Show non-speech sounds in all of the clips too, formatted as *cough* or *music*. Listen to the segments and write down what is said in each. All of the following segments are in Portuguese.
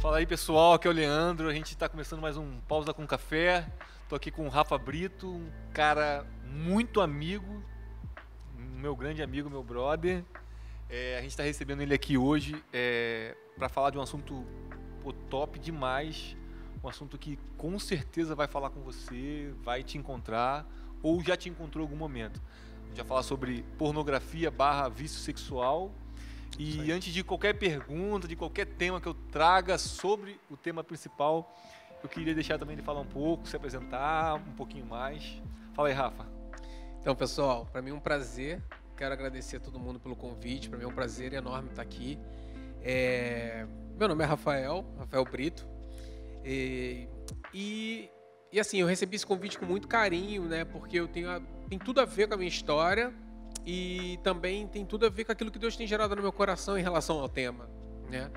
Fala aí pessoal, aqui é o Leandro, a gente está começando mais um Pausa com Café. Tô aqui com o Rafa Brito, um cara muito amigo, meu grande amigo, meu brother. É, a gente está recebendo ele aqui hoje é, para falar de um assunto pô, top demais, um assunto que com certeza vai falar com você, vai te encontrar ou já te encontrou em algum momento. A gente vai falar sobre pornografia barra vício sexual e antes de qualquer pergunta, de qualquer tema que eu traga sobre o tema principal, eu queria deixar também ele falar um pouco, se apresentar um pouquinho mais. Fala aí, Rafa. Então, pessoal, para mim é um prazer. Quero agradecer a todo mundo pelo convite. Para mim é um prazer enorme estar aqui. É... Meu nome é Rafael, Rafael Brito. E... e, e assim, eu recebi esse convite com muito carinho, né? Porque eu tenho a... tem tudo a ver com a minha história e também tem tudo a ver com aquilo que Deus tem gerado no meu coração em relação ao tema, né?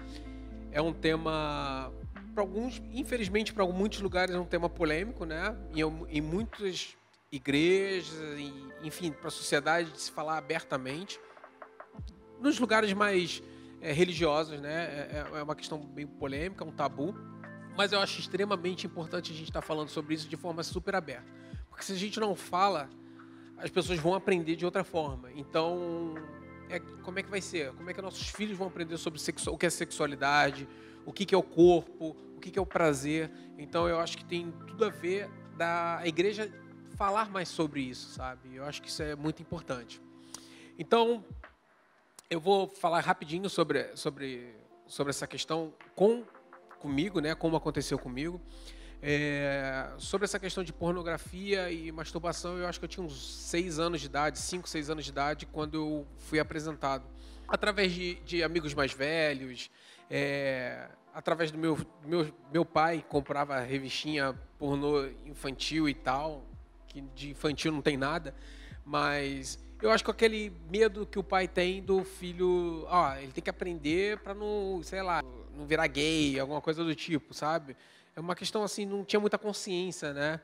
É um tema para alguns, infelizmente para muitos lugares é um tema polêmico, né? Em, em muitas igrejas, enfim, para a sociedade de se falar abertamente. Nos lugares mais é, religiosos, né? É, é, é uma questão bem polêmica, um tabu. Mas eu acho extremamente importante a gente estar tá falando sobre isso de forma super aberta. Porque se a gente não fala, as pessoas vão aprender de outra forma. Então, é, como é que vai ser? Como é que nossos filhos vão aprender sobre o que é sexualidade, o que, que é o corpo, o que, que é o prazer? Então, eu acho que tem tudo a ver da igreja falar mais sobre isso, sabe? Eu acho que isso é muito importante. Então, eu vou falar rapidinho sobre, sobre, sobre essa questão com comigo, né? Como aconteceu comigo. É, sobre essa questão de pornografia e masturbação, eu acho que eu tinha uns seis anos de idade, cinco, seis anos de idade, quando eu fui apresentado. Através de, de amigos mais velhos, é, através do meu, meu, meu pai comprava revistinha pornô infantil e tal, que de infantil não tem nada, mas eu acho que aquele medo que o pai tem do filho, ó, ele tem que aprender para não, sei lá, não virar gay, alguma coisa do tipo, sabe? É uma questão assim, não tinha muita consciência, né?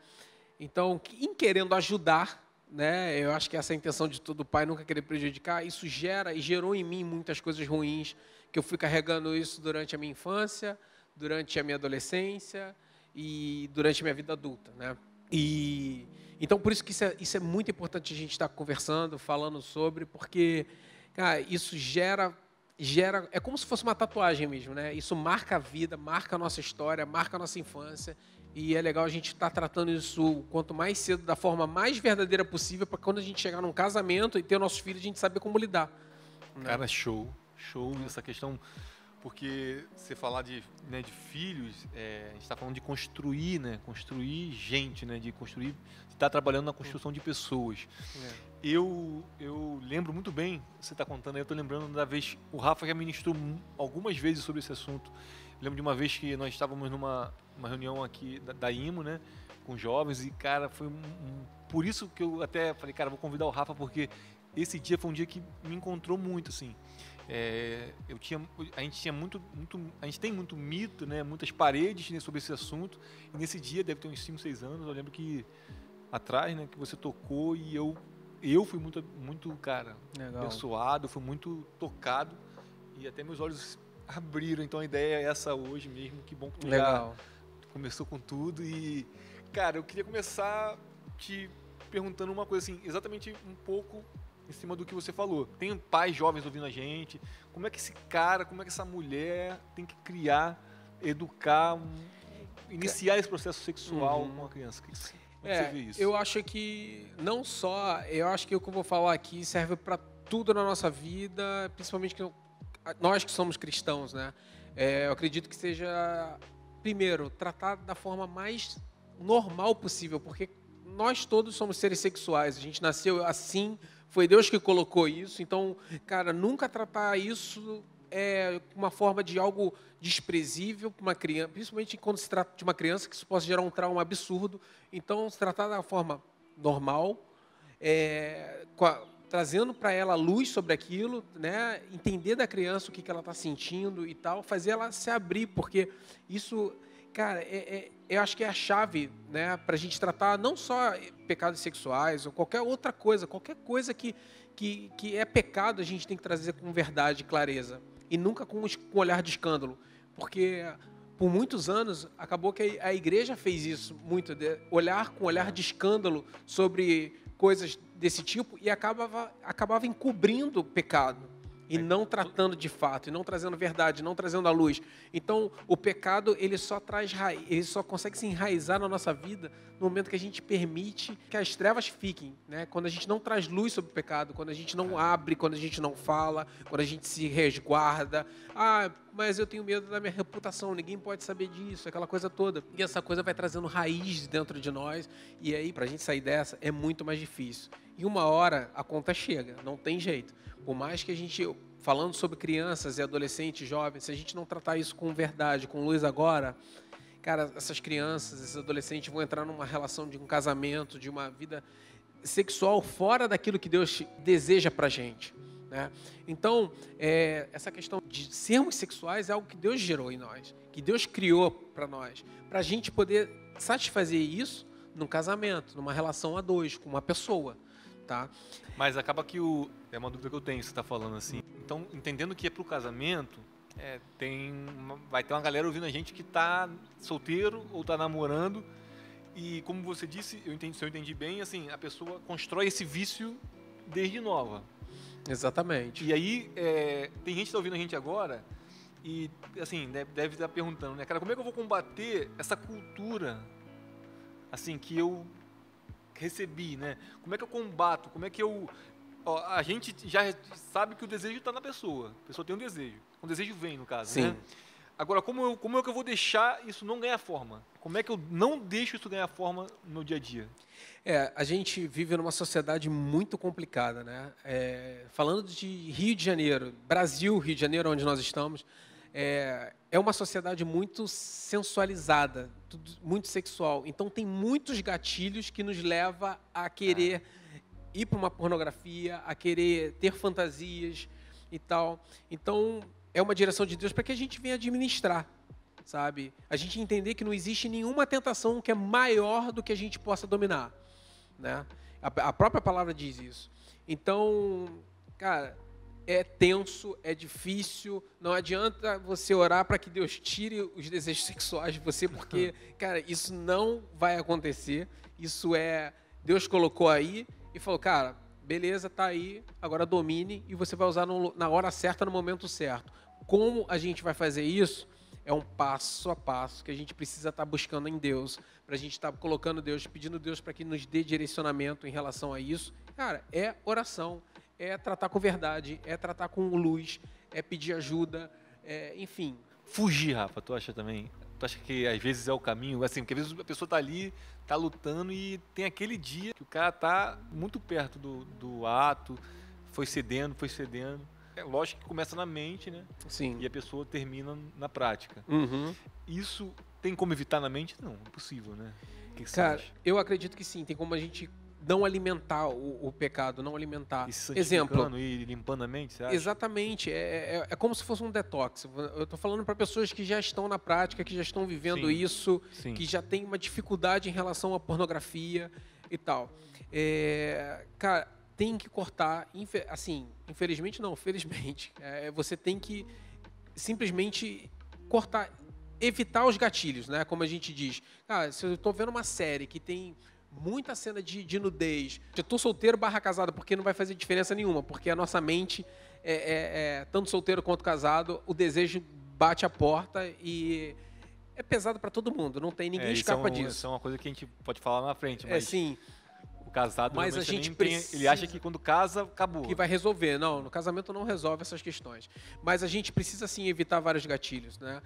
Então, em querendo ajudar, né? Eu acho que essa é a intenção de todo pai, nunca querer prejudicar, isso gera e gerou em mim muitas coisas ruins, que eu fui carregando isso durante a minha infância, durante a minha adolescência e durante a minha vida adulta, né? E então por isso que isso é, isso é muito importante a gente estar conversando, falando sobre, porque cara, isso gera gera. É como se fosse uma tatuagem mesmo, né? Isso marca a vida, marca a nossa história, marca a nossa infância. E é legal a gente estar tá tratando isso quanto mais cedo, da forma mais verdadeira possível, para quando a gente chegar num casamento e ter nossos filhos, a gente saber como lidar. Né? Cara, show. Show essa questão. Porque você falar de, né, de filhos, é, a gente está falando de construir, né? Construir gente, né? De construir. Está trabalhando na construção de pessoas. É. Eu, eu lembro muito bem, você está contando aí, eu estou lembrando da vez, o Rafa já ministrou algumas vezes sobre esse assunto. Eu lembro de uma vez que nós estávamos numa uma reunião aqui da, da IMO, né, com jovens, e cara, foi um, um, por isso que eu até falei, cara, vou convidar o Rafa, porque esse dia foi um dia que me encontrou muito, assim. É, eu tinha, a gente tinha muito, muito, a gente tem muito mito, né, muitas paredes né, sobre esse assunto, e nesse dia, deve ter uns 5, 6 anos, eu lembro que atrás, né, que você tocou e eu eu fui muito, muito cara, Legal. abençoado, fui muito tocado e até meus olhos abriram. Então a ideia é essa hoje mesmo. Que bom que tu Legal. já começou com tudo. E, cara, eu queria começar te perguntando uma coisa assim, exatamente um pouco em cima do que você falou. Tem pais jovens ouvindo a gente. Como é que esse cara, como é que essa mulher tem que criar, educar, um, iniciar esse processo sexual uhum. com uma criança? é, Eu acho que não só, eu acho que o que eu vou falar aqui serve para tudo na nossa vida, principalmente que nós que somos cristãos, né? É, eu acredito que seja primeiro tratar da forma mais normal possível, porque nós todos somos seres sexuais, a gente nasceu assim, foi Deus que colocou isso, então, cara, nunca tratar isso é uma forma de algo desprezível para uma criança, principalmente quando se trata de uma criança, que isso possa gerar um trauma absurdo. Então, se tratar da forma normal, é, a, trazendo para ela luz sobre aquilo, né? entender da criança o que, que ela está sentindo e tal, fazer ela se abrir, porque isso, cara, é, é, eu acho que é a chave né? para a gente tratar não só pecados sexuais ou qualquer outra coisa, qualquer coisa que, que, que é pecado, a gente tem que trazer com verdade e clareza e nunca com um olhar de escândalo. Porque por muitos anos, acabou que a igreja fez isso muito, olhar com olhar de escândalo sobre coisas desse tipo e acabava, acabava encobrindo o pecado e não tratando de fato, e não trazendo verdade, não trazendo a luz. Então, o pecado, ele só traz ele só consegue se enraizar na nossa vida no momento que a gente permite que as trevas fiquem, né? Quando a gente não traz luz sobre o pecado, quando a gente não abre, quando a gente não fala, quando a gente se resguarda. Ah, mas eu tenho medo da minha reputação, ninguém pode saber disso, aquela coisa toda. E essa coisa vai trazendo raiz dentro de nós, e aí para a gente sair dessa é muito mais difícil. E uma hora a conta chega, não tem jeito. Por mais que a gente, falando sobre crianças e adolescentes, jovens, se a gente não tratar isso com verdade, com luz agora, cara, essas crianças, esses adolescentes vão entrar numa relação de um casamento, de uma vida sexual fora daquilo que Deus deseja para gente. Né? Então, é, essa questão de sermos sexuais é algo que Deus gerou em nós, que Deus criou para nós, para a gente poder satisfazer isso num casamento, numa relação a dois, com uma pessoa tá? Mas acaba que o é uma dúvida que eu tenho, você está falando assim. Então, entendendo que é para o casamento, é, tem uma, vai ter uma galera ouvindo a gente que está solteiro ou está namorando e como você disse, eu entendi, se eu entendi bem, assim, a pessoa constrói esse vício desde nova. Exatamente. E aí é, tem gente que está ouvindo a gente agora e assim deve, deve estar perguntando, né, cara, como é que eu vou combater essa cultura assim que eu recebi, né? Como é que eu combato? Como é que eu. Ó, a gente já sabe que o desejo está na pessoa. A pessoa tem um desejo. O desejo vem, no caso. Sim. Né? Agora, como, eu, como é que eu vou deixar isso não ganhar forma? Como é que eu não deixo isso ganhar forma no dia a dia? É, a gente vive numa sociedade muito complicada, né? É, falando de Rio de Janeiro, Brasil, Rio de Janeiro, onde nós estamos, é, é uma sociedade muito sensualizada, muito sexual. Então tem muitos gatilhos que nos leva a querer ir para uma pornografia, a querer ter fantasias e tal. Então é uma direção de Deus para que a gente venha administrar, sabe? A gente entender que não existe nenhuma tentação que é maior do que a gente possa dominar, né? A, a própria palavra diz isso. Então, cara, é tenso, é difícil. Não adianta você orar para que Deus tire os desejos *laughs* sexuais de você, porque, *laughs* cara, isso não vai acontecer. Isso é. Deus colocou aí e falou, cara, beleza, tá aí, agora domine e você vai usar no, na hora certa, no momento certo. Como a gente vai fazer isso? É um passo a passo que a gente precisa estar tá buscando em Deus, para a gente estar tá colocando Deus, pedindo Deus para que nos dê direcionamento em relação a isso. Cara, é oração, é tratar com verdade, é tratar com luz, é pedir ajuda, é, enfim. Fugir, Rafa, tu acha também? Tu acha que às vezes é o caminho? Assim, porque às vezes a pessoa tá ali, tá lutando e tem aquele dia que o cara tá muito perto do, do ato, foi cedendo, foi cedendo. É lógico que começa na mente, né? Sim. E a pessoa termina na prática. Uhum. Isso tem como evitar na mente? Não, é possível, né? Que que Cara, eu acredito que sim. Tem como a gente não alimentar o, o pecado, não alimentar. E Exemplo. E limpando a mente, você acha? Exatamente. É, é, é como se fosse um detox. Eu estou falando para pessoas que já estão na prática, que já estão vivendo sim, isso, sim. que já tem uma dificuldade em relação à pornografia e tal. É, cara, tem que cortar, assim, infelizmente não, felizmente. *laughs* É, você tem que simplesmente cortar, evitar os gatilhos, né? Como a gente diz. Cara, se eu estou vendo uma série que tem muita cena de, de nudez. Eu tô solteiro barra casado, porque não vai fazer diferença nenhuma, porque a nossa mente, é, é, é, tanto solteiro quanto casado, o desejo bate a porta e é pesado para todo mundo, não tem ninguém é, escapa é um, disso. Isso é uma coisa que a gente pode falar na frente, é, mas é sim. O casado, mas a gente precisa... tem, ele acha que quando casa acabou. Que vai resolver, não. No casamento não resolve essas questões. Mas a gente precisa sim evitar vários gatilhos, né?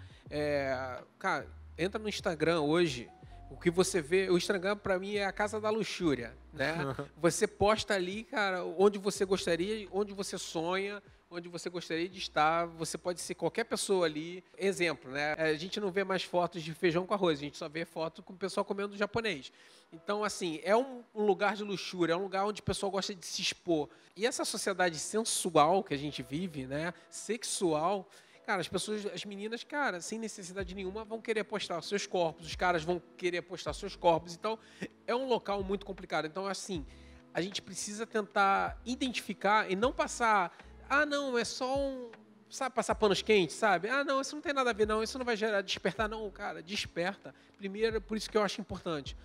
Cara, entra no Instagram hoje, o que você vê, o Instagram para mim é a casa da luxúria, né? *laughs* você posta ali, cara, onde você gostaria, onde você sonha, onde você gostaria de estar. Você pode ser qualquer pessoa ali. Exemplo, né? A gente não vê mais fotos de feijão com arroz, a gente só vê foto com o pessoal comendo japonês. Então, assim, é um, um lugar de luxúria, é um lugar onde o pessoal gosta de se expor. E essa sociedade sensual que a gente vive, né? Sexual Cara, as pessoas, as meninas, cara, sem necessidade nenhuma, vão querer postar seus corpos, os caras vão querer postar seus corpos. Então, é um local muito complicado. Então, assim, a gente precisa tentar identificar e não passar, ah, não, é só um sabe, passar panos quentes, sabe? Ah, não, isso não tem nada a ver, não, isso não vai gerar despertar, não, cara, desperta. Primeiro, por isso que eu acho importante.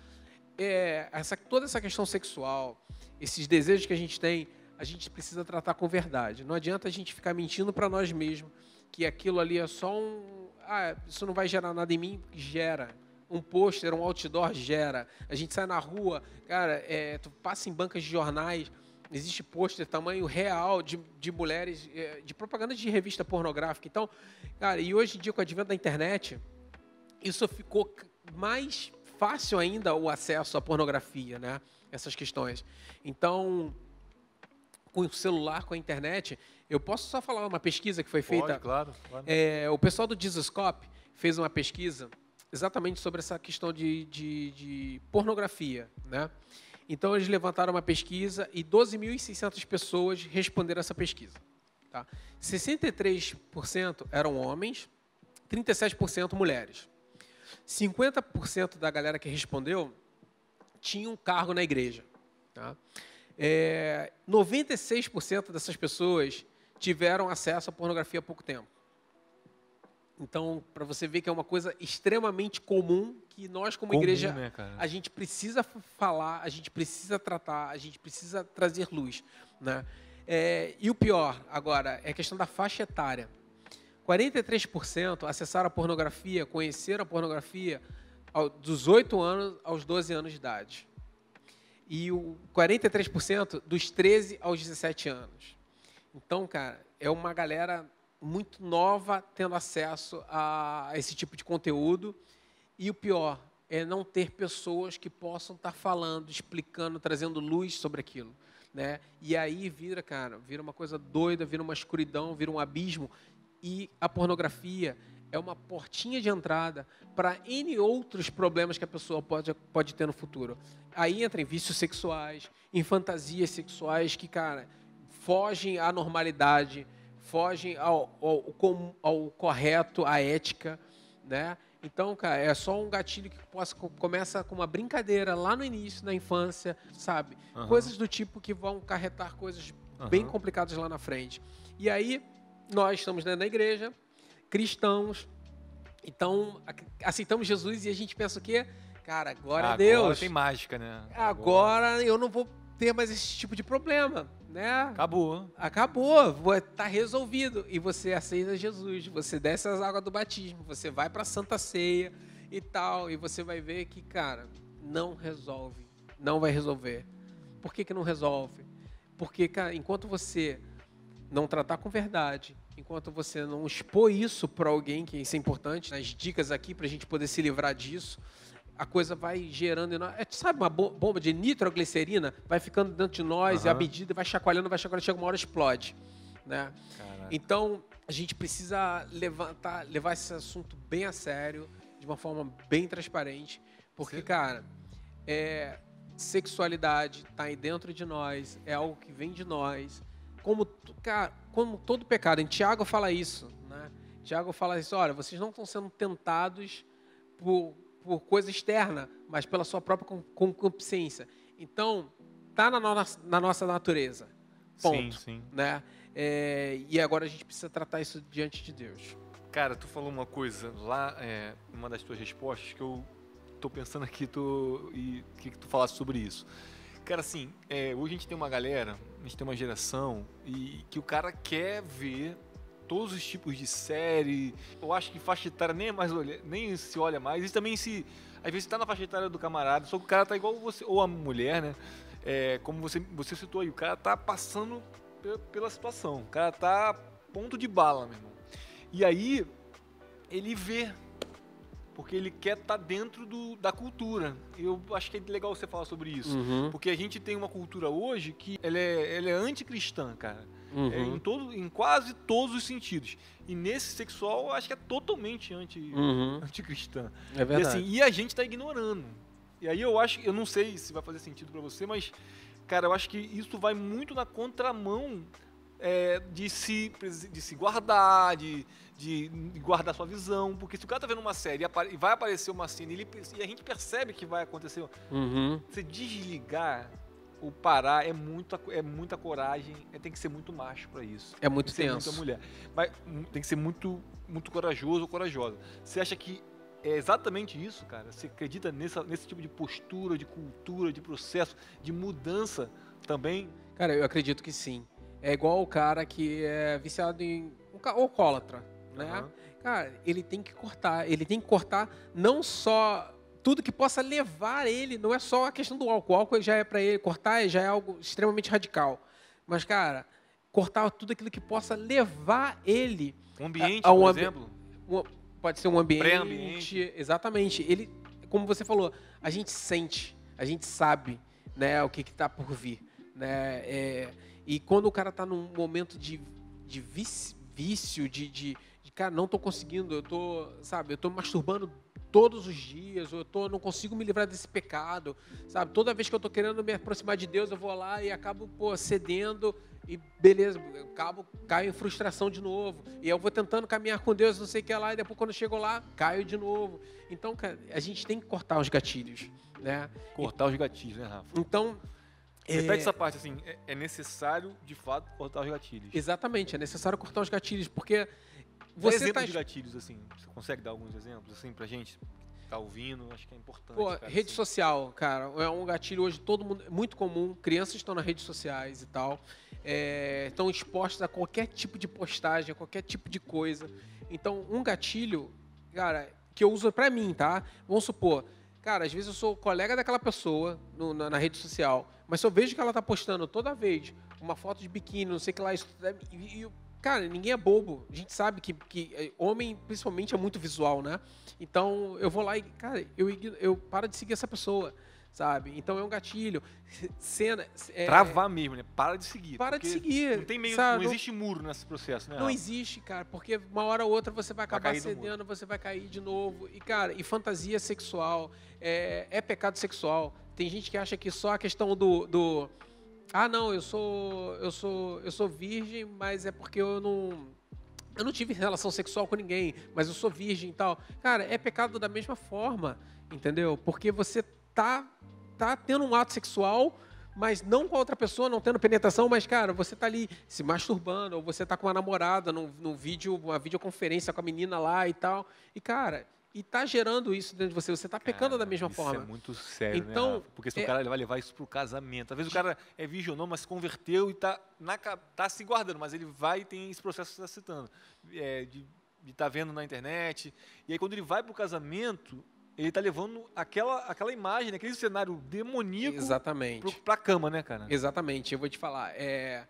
É, essa, toda essa questão sexual, esses desejos que a gente tem, a gente precisa tratar com verdade. Não adianta a gente ficar mentindo para nós mesmos que aquilo ali é só um. Ah, isso não vai gerar nada em mim, gera. Um pôster, um outdoor gera. A gente sai na rua, cara, é, tu passa em bancas de jornais, existe pôster tamanho real de, de mulheres, é, de propaganda de revista pornográfica. Então, cara, e hoje em dia com o advento da internet, isso ficou mais fácil ainda o acesso à pornografia, né? Essas questões. Então, com o celular, com a internet, eu posso só falar uma pesquisa que foi feita. Pode, claro. claro. É, o pessoal do Dizoscope fez uma pesquisa exatamente sobre essa questão de, de, de pornografia, né? Então eles levantaram uma pesquisa e 12.600 pessoas responderam essa pesquisa. Tá? 63% eram homens, 37% mulheres. 50% da galera que respondeu tinha um cargo na igreja. Tá? É, 96% dessas pessoas tiveram acesso à pornografia há pouco tempo. Então, para você ver que é uma coisa extremamente comum que nós, como comum, igreja, né, a gente precisa falar, a gente precisa tratar, a gente precisa trazer luz. Né? É, e o pior, agora, é a questão da faixa etária. 43% acessaram a pornografia, conheceram a pornografia dos 8 anos aos 12 anos de idade. E o 43% dos 13 aos 17 anos. Então, cara, é uma galera muito nova tendo acesso a esse tipo de conteúdo. E o pior é não ter pessoas que possam estar falando, explicando, trazendo luz sobre aquilo. Né? E aí vira, cara, vira uma coisa doida, vira uma escuridão, vira um abismo e a pornografia é uma portinha de entrada para N outros problemas que a pessoa pode, pode ter no futuro. Aí entra em vícios sexuais, em fantasias sexuais que, cara, fogem à normalidade, fogem ao, ao, ao correto, à ética, né? Então, cara, é só um gatilho que possa, começa com uma brincadeira lá no início, na infância, sabe? Uhum. Coisas do tipo que vão carretar coisas uhum. bem complicadas lá na frente. E aí, nós estamos dentro da igreja, cristãos, então aceitamos Jesus e a gente pensa o quê? Cara, glória agora a Deus. Agora tem mágica, né? Agora, agora eu não vou ter mais esse tipo de problema, né? Acabou. Acabou, tá resolvido. E você aceita Jesus, você desce as águas do batismo, você vai para a Santa Ceia e tal, e você vai ver que, cara, não resolve, não vai resolver. Por que, que não resolve? Porque, cara, enquanto você não tratar com verdade, enquanto você não expor isso para alguém, que isso é importante, as dicas aqui para a gente poder se livrar disso, a coisa vai gerando. É, sabe uma bomba de nitroglicerina? Vai ficando dentro de nós uhum. e a medida vai chacoalhando, vai chacoalhando, chega uma hora explode. Né? Então, a gente precisa levantar, levar esse assunto bem a sério, de uma forma bem transparente, porque, Sim. cara, é, sexualidade está aí dentro de nós, é algo que vem de nós, como, como todo pecado. Em Tiago fala isso, né? Tiago fala isso, olha, vocês não estão sendo tentados por, por coisa externa, mas pela sua própria concupiscência. Então, tá na, no, na nossa natureza. Ponto. Sim, sim. Né? É, e agora a gente precisa tratar isso diante de Deus. Cara, tu falou uma coisa lá, é, uma das tuas respostas, que eu tô pensando aqui tu, e que, que tu falasse sobre isso. Cara, assim, é, hoje a gente tem uma galera, a gente tem uma geração e que o cara quer ver todos os tipos de série. Eu acho que faixa etária nem, é mais olha, nem se olha mais. E também se. Às vezes tá na faixa etária do camarada, só que o cara tá igual você, ou a mulher, né? É, como você, você citou aí, o cara tá passando pela situação. O cara tá ponto de bala, meu irmão. E aí, ele vê porque ele quer estar tá dentro do, da cultura. Eu acho que é legal você falar sobre isso, uhum. porque a gente tem uma cultura hoje que ela é, ela é anticristã, cara. Uhum. É, em, todo, em quase todos os sentidos. E nesse sexual, eu acho que é totalmente anti, uhum. *laughs* anticristã. É verdade. E, assim, e a gente está ignorando. E aí eu acho, eu não sei se vai fazer sentido para você, mas, cara, eu acho que isso vai muito na contramão é, de, se, de se guardar, de, de guardar sua visão, porque se o cara tá vendo uma série e vai aparecer uma cena e, ele, e a gente percebe que vai acontecer, uhum. você desligar o parar é muita, é muita coragem, é, tem que ser muito macho para isso. É muito tem tenso. muita mulher. Mas tem que ser muito, muito corajoso ou corajosa. Você acha que é exatamente isso, cara? Você acredita nessa, nesse tipo de postura, de cultura, de processo, de mudança também? Cara, eu acredito que sim. É igual o cara que é viciado em. alcoólatra, né? Aham. Cara, ele tem que cortar. Ele tem que cortar não só tudo que possa levar ele, não é só a questão do álcool. O álcool já é para ele cortar, já é algo extremamente radical. Mas, cara, cortar tudo aquilo que possa levar ele. Um ambiente, a um por ambi- exemplo. um- pode ser um ambiente. Pré-ambiente. Exatamente. Ele, como você falou, a gente sente, a gente sabe, né, o que está por vir, né? É, e quando o cara está num momento de, de vício, de, de, de, cara, não tô conseguindo, eu tô, sabe, eu tô me masturbando todos os dias, ou eu tô, não consigo me livrar desse pecado, sabe? Toda vez que eu tô querendo me aproximar de Deus, eu vou lá e acabo, pô, cedendo e beleza, eu acabo, caio em frustração de novo. E eu vou tentando caminhar com Deus, não sei o que lá, e depois quando eu chego lá, caio de novo. Então, cara, a gente tem que cortar os gatilhos, né? Cortar os gatilhos, né, Rafa? Então, Repete é, essa parte assim, é, é necessário, de fato, cortar os gatilhos. exatamente, é necessário cortar os gatilhos, porque Você você exemplo tá de gatilhos, assim, você consegue dar alguns exemplos, assim, pra gente que tá ouvindo? Acho que é importante. Pô, cara, rede assim. social, cara, é um gatilho hoje todo mundo é muito comum. Crianças estão nas redes sociais e tal, é, estão expostas a qualquer tipo de postagem, a qualquer tipo de coisa. Então, um gatilho, cara, que eu uso pra mim, tá? Vamos supor, cara, às vezes eu sou colega daquela pessoa no- na, na rede social, mas se eu vejo que ela tá postando toda vez uma foto de biquíni, não sei o que lá, isso, e, e, cara, ninguém é bobo. A gente sabe que, que eh, homem, principalmente, é muito visual, né? Então eu vou lá e, cara, eu, eu paro de seguir essa pessoa, sabe? Então é um gatilho. *laughs* Cena. é, Travar mesmo, né? Para de seguir. Para de seguir. Não tem meio, sabe? não existe muro nesse processo, né? Não existe, cara, porque uma hora ou outra você vai acabar muro. cedendo, você vai cair de novo. E, cara, e fantasia sexual é, é pecado sexual. Tem gente que acha que só a questão do, do ah, não, eu sou eu sou eu sou virgem, mas é porque eu não eu não tive relação sexual com ninguém, mas eu sou virgem e tal. Cara, é pecado da mesma forma, entendeu? Porque você tá tá tendo um ato sexual, mas não com a outra pessoa, não tendo penetração, mas, cara, você tá ali se masturbando, ou você tá com uma namorada num vídeo, uma videoconferência com a menina lá e tal. E, cara, e tá gerando isso dentro de você, você tá pecando Cara, da mesma isso forma. é muito sério, Então, né, Rafa? Porque se é- o cara vai levar isso pro casamento. Às vezes o cara é virgem ou não, mas se converteu e tá, ca- tá se guardando, mas ele vai e tem esse processo que você está citando. É, de estar tá vendo na internet. E aí quando ele vai pro casamento, ele tá levando aquela, aquela imagem, aquele cenário demoníaco Exatamente. pro, pra cama, né, cara? Exatamente, eu vou te falar. É,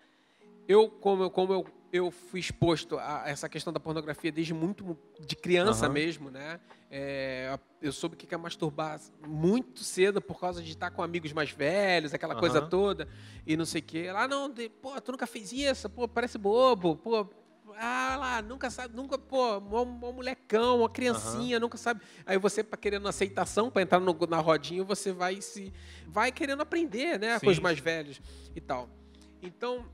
eu, como, eu, como eu, eu fui exposto a essa questão da pornografia desde muito de criança Aham. mesmo, né? É, eu soube o que é masturbar muito cedo por causa de estar com amigos mais velhos, aquela coisa Aham. toda, e não sei o quê. Lá, não, de- pô, tu nunca fez isso, pô, parece bobo, pô. Ah lá, nunca sabe, nunca, pô, uma molecão, uma criancinha, nunca sabe. Aí você, querendo aceitação, pra entrar no- na rodinha, você vai se. vai querendo aprender, né? Com os Sim. mais velhos e tal. Então,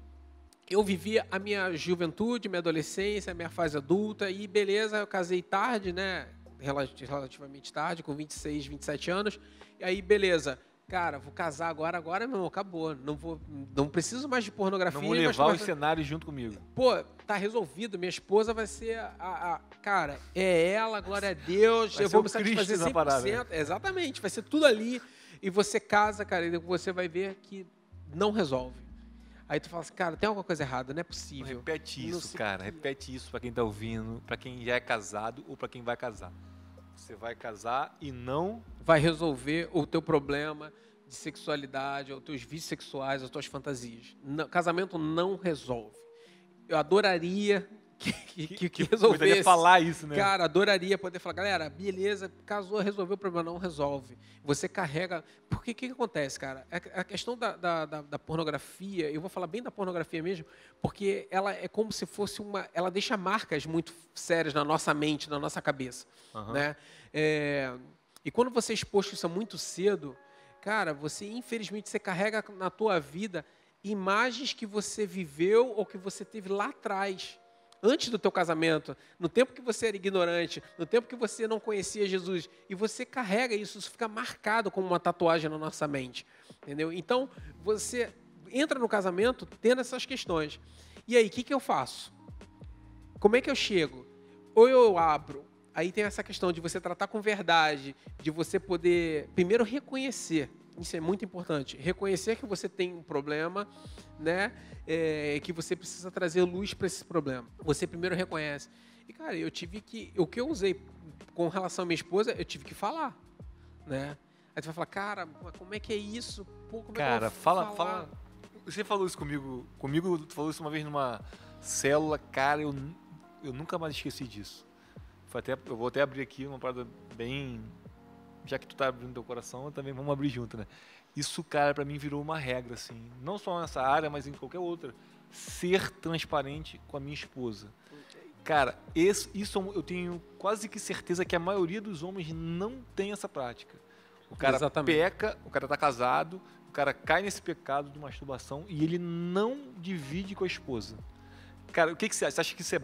eu vivi a minha juventude, minha adolescência, minha fase adulta, e beleza, eu casei tarde, né? Rela- Relativamente tarde, com 26, 27 anos. E aí, beleza. Cara, vou casar agora, agora, meu irmão, acabou. Não, vou, não preciso mais de pornografia. Não vou mas levar vai- os cenários junto comigo. Pô, tá resolvido. Minha esposa vai ser a. a- a- cara, é ela, glória a Deus. Vai eu ser vou o me satisfazer Cristo na 100%. parada. Exatamente, vai ser tudo ali. E você casa, cara, e você vai ver que não resolve. Aí tu fala assim, cara, tem alguma coisa errada, não é possível. Repete isso, cara. Repete isso pra quem tá ouvindo, pra quem já é casado ou pra quem vai casar. Você vai casar e não Vai resolver o teu problema de sexualidade, os teus vícios sexuais, as tuas fantasias. Não- casamento não resolve. Eu adoraria que, que, que, resolvesse. poderia falar isso, né? Cara, adoraria poder falar, galera, beleza, casou, resolveu o problema, não resolve. Você carrega. Porque o que, que acontece, cara? A, a questão da, da, da- da pornografia, eu vou falar bem da pornografia mesmo, porque ela é como se fosse uma. Ela deixa marcas muito sérias na nossa mente, na nossa cabeça. Aham. Né? É, e quando você é exposto isso muito cedo, cara, você infelizmente você carrega na tua vida imagens que você viveu ou que você teve lá atrás. Antes do teu casamento, no tempo que você era ignorante, no tempo que você não conhecia Jesus, e você carrega isso, isso fica marcado como uma tatuagem na nossa mente, entendeu? Então, você entra no casamento tendo essas questões. E aí, o que, que eu faço? Como é que eu chego? Ou eu abro, aí tem essa questão de você tratar com verdade, de você poder, primeiro, reconhecer isso é muito importante. Reconhecer que você tem um problema, né? É, que você precisa trazer luz para esse problema. Você primeiro reconhece. E, cara, eu tive que. O que eu usei com relação à minha esposa, eu tive que falar, né? Aí tu vai falar, cara, como é que é isso? Pô, como cara, é que fala, falar? fala. Você falou isso comigo. Comigo, tu falou isso uma vez numa célula, cara, eu, eu nunca mais esqueci disso. Foi até, eu vou até abrir aqui uma parada bem já que tu tá abrindo teu coração, também vamos abrir junto, né? Isso, cara, para mim virou uma regra, assim. Não só nessa área, mas em qualquer outra. Ser transparente com a minha esposa. Cara, esse, isso eu tenho quase que certeza que a maioria dos homens não tem essa prática. O cara Exatamente. peca, o cara tá casado, o cara cai nesse pecado de masturbação e ele não divide com a esposa. Cara, o que, que você acha? Você acha que isso é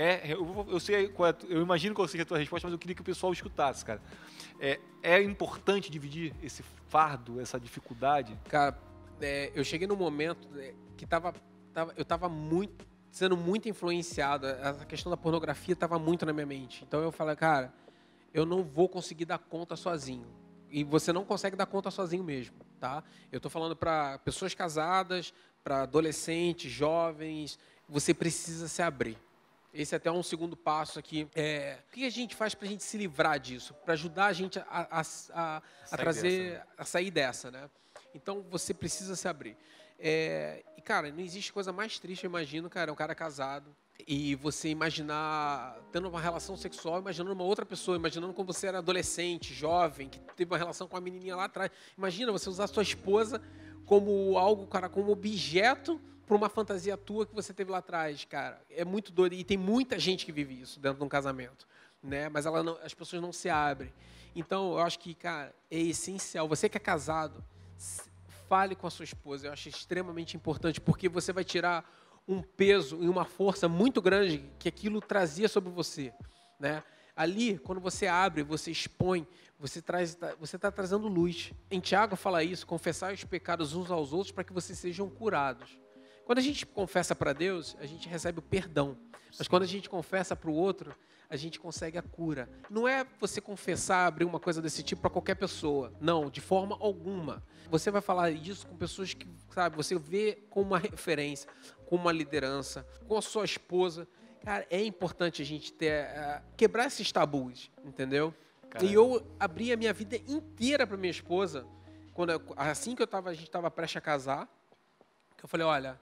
é, eu, eu sei é, eu imagino qual seja a tua resposta, mas eu queria que o pessoal escutasse, cara. É, é importante dividir esse fardo, essa dificuldade? Cara, é, eu cheguei num momento né, que tava, tava, eu estava muito sendo muito influenciado. A questão da pornografia estava muito na minha mente. Então eu falei, cara, eu não vou conseguir dar conta sozinho. E você não consegue dar conta sozinho mesmo, tá? Eu estou falando para pessoas casadas, para adolescentes, jovens. Você precisa se abrir. Esse é até um segundo passo aqui. É, o que a gente faz para a gente se livrar disso? Para ajudar a gente a, a, a, a trazer, dessa, né? a sair dessa, né? Então, você precisa se abrir. É, e, cara, não existe coisa mais triste, eu imagino, cara, um cara casado e você imaginar tendo uma relação sexual, imaginando uma outra pessoa, imaginando como você era adolescente, jovem, que teve uma relação com a menininha lá atrás. Imagina você usar sua esposa como algo, cara, como objeto para uma fantasia tua que você teve lá atrás, cara. É muito doido. E tem muita gente que vive isso dentro de um casamento, né? Mas ela não, as pessoas não se abrem. Então, eu acho que, cara, é essencial. Você que é casado, fale com a sua esposa. Eu acho extremamente importante, porque você vai tirar um peso e uma força muito grande que aquilo trazia sobre você, né? Ali, quando você abre, você expõe, você traz, você está trazendo luz. Em Tiago fala isso: confessar os pecados uns aos outros para que vocês sejam curados. Quando a gente confessa para Deus, a gente recebe o perdão. Mas quando a gente confessa para o outro, a gente consegue a cura. Não é você confessar, abrir uma coisa desse tipo para qualquer pessoa. Não, de forma alguma. Você vai falar isso com pessoas que, sabe, você vê como uma referência, como uma liderança, com a sua esposa. Cara, é importante a gente ter, uh, quebrar esses tabus, entendeu? E eu abri a minha vida inteira para minha esposa, quando eu, assim que eu tava, a gente estava prestes a casar, que eu falei, olha,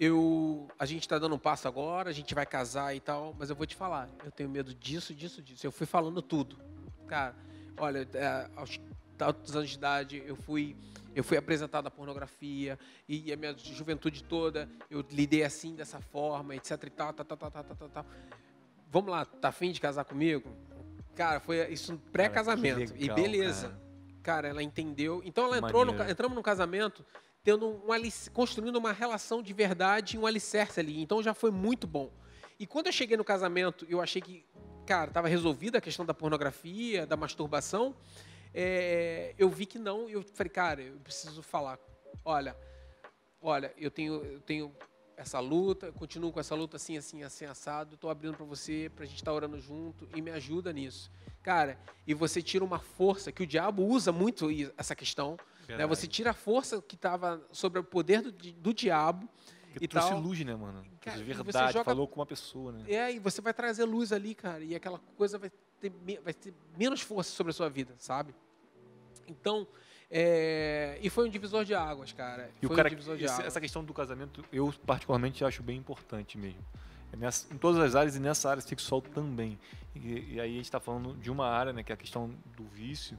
eu, a gente está dando um passo agora, a gente vai casar e tal, mas eu vou te falar, eu tenho medo disso, disso, disso. Eu fui falando tudo. Cara, olha, é, aos tantos anos de idade, eu fui, eu fui apresentado à pornografia, e a minha juventude toda, eu lidei assim, dessa forma, etc e tal, tal, tal, tal, tal, tal, tal. Vamos lá, tá afim de casar comigo? Cara, foi isso pré-casamento. E beleza. Cara. cara. ela entendeu. Então ela entrou no, entramos no casamento tendo um alic... construindo uma relação de verdade, um alicerce ali. Então já foi muito bom. E quando eu cheguei no casamento, eu achei que, cara, estava resolvida a questão da pornografia, da masturbação. É... eu vi que não. E eu falei, cara, eu preciso falar. Olha, olha, eu tenho, eu tenho essa luta, continuo com essa luta assim, assim, assim, assado. Estou abrindo para você, para a gente estar tá orando junto e me ajuda nisso. Cara, e você tira uma força que o diabo usa muito essa questão né? Você tira a força que estava sobre o poder do, do diabo. Que e trouxe tal. luz, né, mano? Cara, de verdade, joga... falou com uma pessoa, né? É, e você vai trazer luz ali, cara, e aquela coisa vai ter, vai ter menos força sobre a sua vida, sabe? Então, é... e foi um divisor de águas, cara. E foi o cara, um divisor de esse, águas. essa questão do casamento, eu particularmente acho bem importante mesmo. É nessa, em todas as áreas e nessa área sexual também. E, e aí a gente está falando de uma área, né, que é a questão do vício,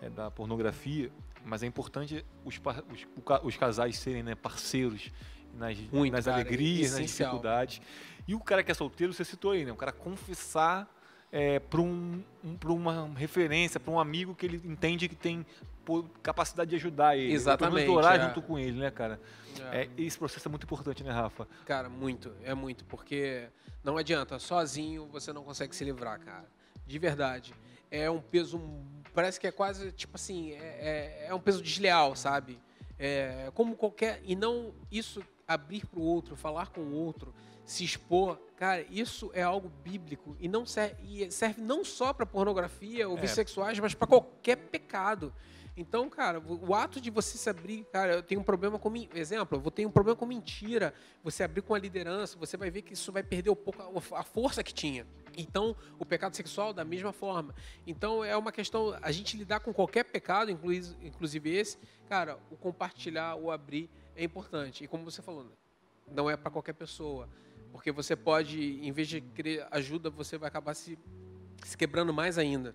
é, da pornografia, mas é importante os, os, os casais serem né, parceiros nas, Muito, nas cara, alegrias, é nas dificuldades. E o cara que é solteiro, você citou aí, né? O cara confessar é, para um, um, uma referência, para um amigo que ele entende que tem capacidade de ajudar ele. Exatamente. Orar é. junto com ele, né, cara? É. é. esse processo é muito importante, né, Rafa? Cara, muito. É muito. Porque não adianta. Sozinho você não consegue se livrar, cara. De verdade. É um peso. Parece que é quase, tipo assim, é, é, é um peso desleal, sabe? É, como qualquer. E não isso abrir para o outro, falar com o outro, se expor, cara, isso é algo bíblico e não serve, e serve não só para pornografia ou é. bissexuais, mas para qualquer pecado. Então, cara, o ato de você se abrir, cara, eu tenho um problema com exemplo, eu ter um problema com mentira. Você abrir com a liderança, você vai ver que isso vai perder um pouco a força que tinha. Então, o pecado sexual da mesma forma. Então, é uma questão a gente lidar com qualquer pecado, inclusive esse, cara, o compartilhar, o abrir é importante. E como você falou, não é para qualquer pessoa, porque você pode, em vez de querer ajuda, você vai acabar se, se quebrando mais ainda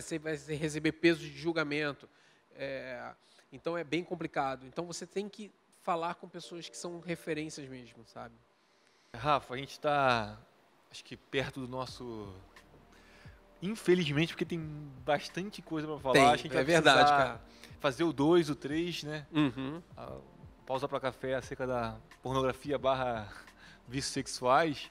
você vai receber peso de julgamento. É, então é bem complicado. Então você tem que falar com pessoas que são referências mesmo, sabe? Rafa, a gente está, acho que perto do nosso Infelizmente, porque tem bastante coisa para falar. Tem, a gente é verdade, cara. Fazer o 2, o 3, né? Uhum. A, pausa para café acerca da pornografia barra vícios sexuais.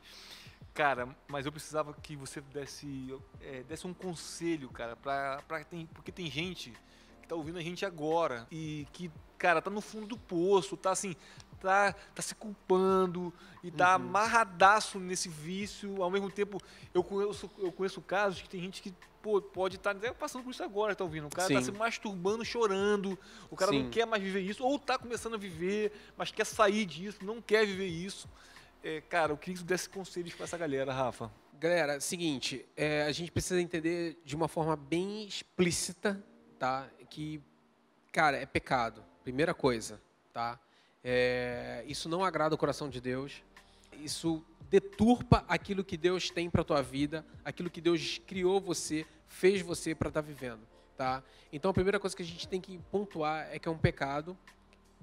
Cara, mas eu precisava que você desse, é, desse um conselho, cara, pra, pra tem, porque tem gente que tá ouvindo a gente agora e que, cara, tá no fundo do poço, tá assim, tá, tá se culpando e tá uhum. amarradaço nesse vício. Ao mesmo tempo, eu conheço, eu conheço casos que tem gente que pô, pode estar tá, passando por isso agora, tá ouvindo? O cara tá Sim. tá se masturbando, chorando, o cara Sim. não quer mais viver isso, ou tá começando a viver, mas quer sair disso, não quer viver isso. É, cara, eu queria que você desse conselhos para essa galera, Rafa. Galera, seguinte, é, a gente precisa entender de uma forma bem explícita, tá? Que, cara, é pecado. Primeira coisa, tá? É, isso não agrada o coração de Deus. Isso deturpa aquilo que Deus tem para tua vida, aquilo que Deus criou você, fez você para estar tá vivendo, tá? Então a primeira coisa que a gente tem que pontuar é que é um pecado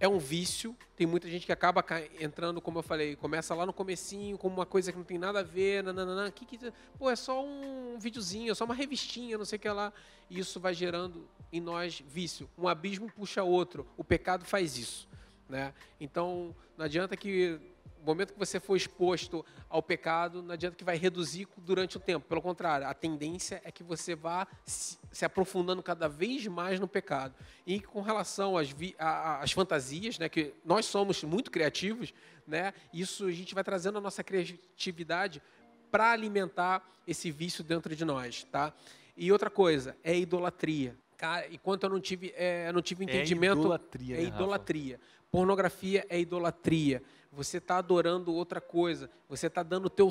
é um vício. Tem muita gente que acaba entrando, como eu falei, começa lá no comecinho, como uma coisa que não tem nada a ver, nananana, que, que, pô, é só um videozinho, é só uma revistinha, não sei o que lá. E isso vai gerando em nós vício. Um abismo puxa outro. O pecado faz isso. Né? Então, não adianta que momento que você for exposto ao pecado, não adianta que vai reduzir durante o tempo. Pelo contrário, a tendência é que você vá se, aprofundando cada vez mais no pecado. E com relação às, às fantasias, né, que nós somos muito criativos, né, isso a gente vai trazendo a nossa criatividade para alimentar esse vício dentro de nós. Tá? E outra coisa, é idolatria. Cara, enquanto eu não tive, é, eu não tive é entendimento. É idolatria. É idolatria. Rafa? Pornografia é idolatria você está adorando outra coisa, você está dando teu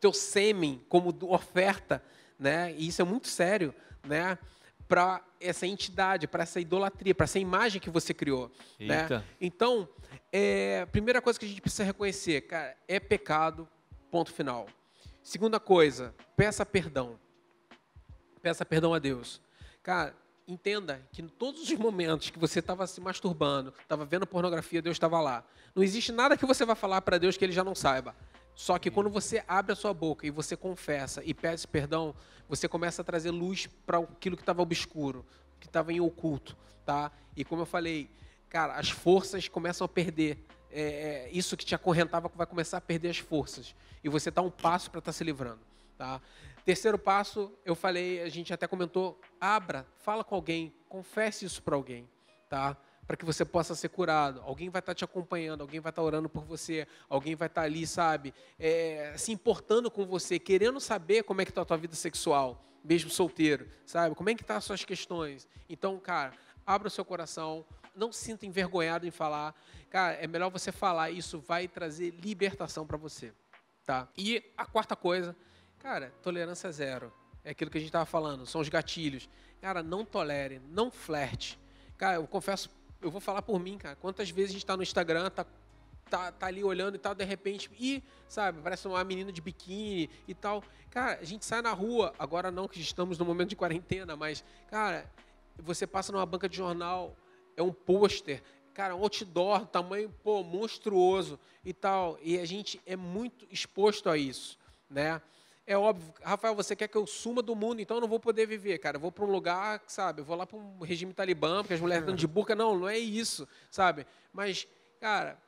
teu sêmen como oferta, né? E isso é muito sério, né? Para essa entidade, para essa idolatria, para essa imagem que você criou, né? Então, é, primeira coisa que a gente precisa reconhecer, cara, é pecado, ponto final. Segunda coisa, peça perdão. Peça perdão a Deus. Cara, entenda que em todos os momentos que você estava se masturbando, estava vendo pornografia, Deus estava lá. Não existe nada que você vai falar para Deus que ele já não saiba. Só que quando você abre a sua boca e você confessa e pede perdão, você começa a trazer luz para aquilo que estava obscuro, que estava em oculto, tá? E como eu falei, cara, as forças começam a perder. É, é, isso que te acorrentava vai começar a perder as forças. E você está um passo para estar tá se livrando, tá? Terceiro passo, eu falei, a gente até comentou, abra, fala com alguém, confesse isso para alguém, tá? Para que você possa ser curado. Alguém vai estar tá te acompanhando, alguém vai estar tá orando por você, alguém vai estar tá ali, sabe, é, se importando com você, querendo saber como é que está a tua vida sexual, mesmo solteiro, sabe? Como é que tá as suas questões? Então, cara, abra o seu coração, não se sinta envergonhado em falar. Cara, é melhor você falar, isso vai trazer libertação para você, tá? E a quarta coisa Cara, tolerância zero. É aquilo que a gente estava falando, são os gatilhos. Cara, não tolere, não flerte. Cara, eu confesso, eu vou falar por mim, cara. Quantas vezes a gente está no Instagram, tá, tá, tá ali olhando e tal, de repente, e, sabe, parece uma menina de biquíni e tal. Cara, a gente sai na rua, agora não que estamos no momento de quarentena, mas, cara, você passa numa banca de jornal, é um pôster, cara, um outdoor, tamanho, pô, monstruoso e tal. E a gente é muito exposto a isso, né? É óbvio, Rafael, você quer que eu suma do mundo, então eu não vou poder viver, cara. Eu vou para um lugar, sabe? Eu vou lá para um regime talibã, porque as mulheres estão de burca. Não, não é isso, sabe? Mas, cara,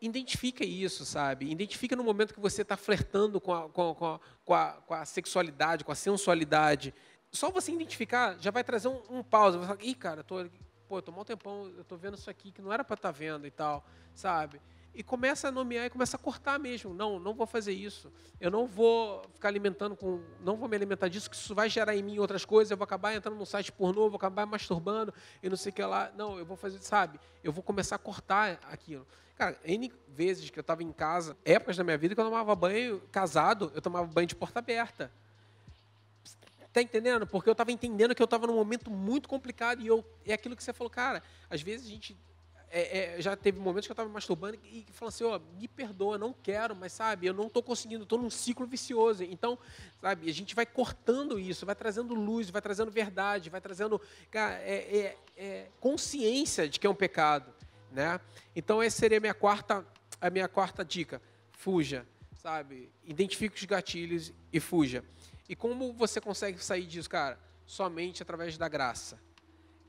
identifica isso, sabe? Identifica no momento que você está flertando com a, com, a, com, a, com a sexualidade, com a sensualidade. Só você identificar já vai trazer um, um pausa. Vai falar, ih, cara, tô, pô, eu tô um tempão, eu tô vendo isso aqui que não era para estar tá vendo e tal, sabe? E começa a nomear e começa a cortar mesmo. Não, não vou fazer isso. Eu não vou ficar alimentando com, não vou me alimentar disso, que isso vai gerar em mim outras coisas. Eu vou acabar entrando no site pornô, vou acabar masturbando e não sei o que lá. Não, eu vou fazer, sabe? Eu vou começar a cortar aquilo. Cara, N vezes que eu estava em casa, épocas da minha vida que eu tomava banho casado, eu tomava banho de porta aberta. Tá entendendo? Porque eu estava entendendo que eu estava num momento muito complicado e eu é aquilo que você falou, cara. Às vezes a gente é, é, já teve momentos que eu estava masturbando e, e falando assim, ó, me perdoa, não quero, mas sabe, eu não estou conseguindo, estou num ciclo vicioso. Então, sabe, a gente vai cortando isso, vai trazendo luz, vai trazendo verdade, vai trazendo cara, é, é, é, consciência de que é um pecado, né? Então, essa seria a minha quarta, a minha quarta dica. Fuja, sabe? Identifique os gatilhos e fuja. E como você consegue sair disso, cara? Somente através da graça.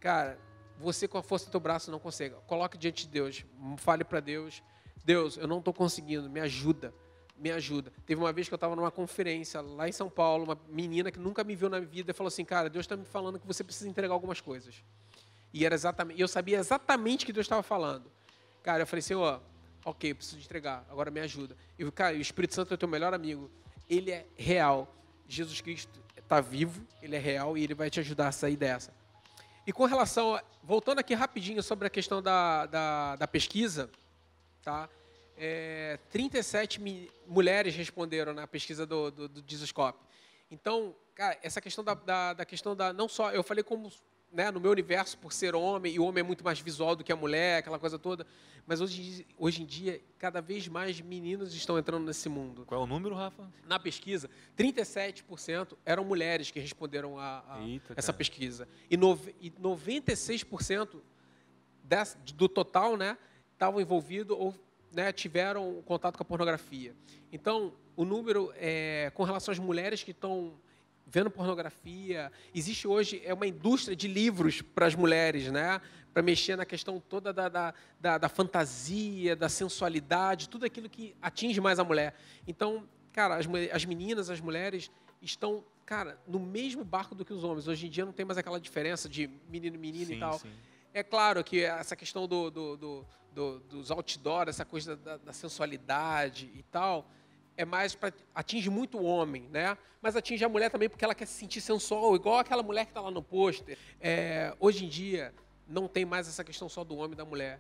Cara, você com a força do teu braço não consegue. Coloque diante de Deus, fale para Deus, Deus, eu não estou conseguindo, me ajuda, me ajuda. Teve uma vez que eu estava numa conferência lá em São Paulo, uma menina que nunca me viu na vida falou assim, cara, Deus está me falando que você precisa entregar algumas coisas. E era exatamente, eu sabia exatamente o que Deus estava falando. Cara, eu falei assim, ó, ok, preciso entregar, agora me ajuda. E cara, o Espírito Santo é o teu melhor amigo. Ele é real. Jesus Cristo está vivo, ele é real e ele vai te ajudar a sair dessa. E com relação, a, voltando aqui rapidinho sobre a questão da, da, da pesquisa, tá? É, 37 mi, mulheres responderam na pesquisa do, do, do. Então, cara, essa questão da, da, da, questão da, não só, eu falei como né, no meu universo, por ser homem, e o homem é muito mais visual do que a mulher, aquela coisa toda. Mas hoje, hoje em dia, cada vez mais meninos estão entrando nesse mundo. Qual é o número, Rafa? Na pesquisa, 37% eram mulheres que responderam a, a Eita, essa pesquisa. E, no, e 96% desse, do total né, estavam envolvidos ou né, tiveram contato com a pornografia. Então, o número, é, com relação às mulheres que estão vendo pornografia. Existe hoje é uma indústria de livros para as mulheres, né? Para mexer na questão toda da, da, da, da, fantasia, da sensualidade, tudo aquilo que atinge mais a mulher. Então, cara, as, as meninas, as mulheres estão, cara, no mesmo barco do que os homens. Hoje em dia não tem mais aquela diferença de menino, menino sim, e tal. Sim. É claro que essa questão do, do, do, do dos outdoor, essa coisa da, da sensualidade e tal, é mais para atinge muito o homem, né? Mas atinge a mulher também porque ela quer se sentir sensual, igual aquela mulher que está lá no pôster. É, hoje em dia não tem mais essa questão só do homem e da mulher.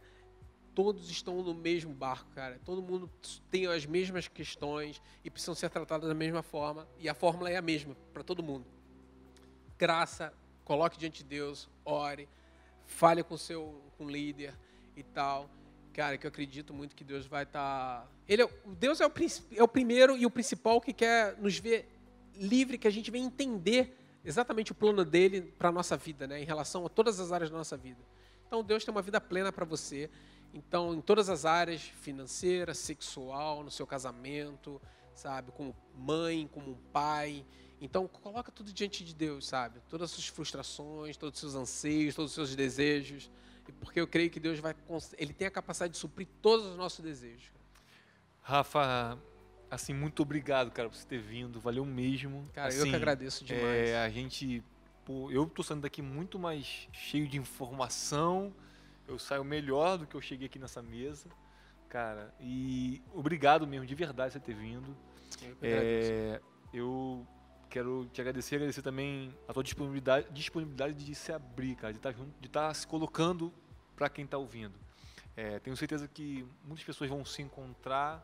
Todos estão no mesmo barco, cara. Todo mundo tem as mesmas questões e precisam ser tratados da mesma forma. E a fórmula é a mesma para todo mundo. Graça, coloque diante de Deus, ore, fale com seu com o líder e tal cara, que eu acredito muito que Deus vai estar. Tá... Ele é, Deus é o, é o primeiro e o principal que quer nos ver livre, que a gente venha entender exatamente o plano dele para a nossa vida, né, em relação a todas as áreas da nossa vida. Então, Deus tem uma vida plena para você. Então, em todas as áreas, financeira, sexual, no seu casamento, sabe, como mãe, como pai. Então, coloca tudo diante de Deus, sabe? Todas as suas frustrações, todos os seus anseios, todos os seus desejos porque eu creio que Deus vai, ele tem a capacidade de suprir todos os nossos desejos. Rafa, assim, muito obrigado, cara, por você ter vindo, valeu mesmo. Cara, assim, eu que assim, agradeço demais. É, a gente, pô, eu tô saindo daqui muito mais cheio de informação, eu saio melhor do que eu cheguei aqui nessa mesa, cara, e obrigado mesmo, de verdade, você ter vindo. Eu que é, eu quero te agradecer, agradecer também a tua disponibilidade, disponibilidade de se abrir, cara, de estar tá junto, de estar tá se colocando para quem está ouvindo. É, tenho certeza que muitas pessoas vão se encontrar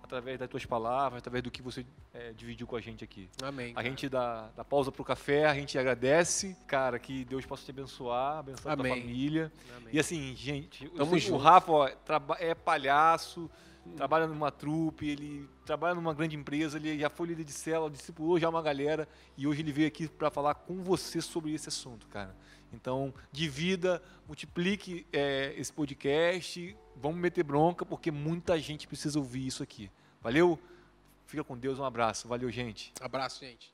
através das tuas palavras, através do que você é, dividiu com a gente aqui. Amém. A gente dá, dá pausa pro café, a gente agradece, cara, que Deus possa te abençoar, abençoar a tua família. Amém. E assim, gente, Tamo o, o Rafa ó, é palhaço, trabalha numa trupe, ele trabalha numa grande empresa, ele já foi líder de célula, discipulou já uma galera e hoje ele veio aqui para falar com você sobre esse assunto, cara. Então, divida, multiplique é, esse podcast, vamos meter bronca porque muita gente precisa ouvir isso aqui. Valeu? Fica com Deus, um abraço. Valeu, gente. Abraço, gente.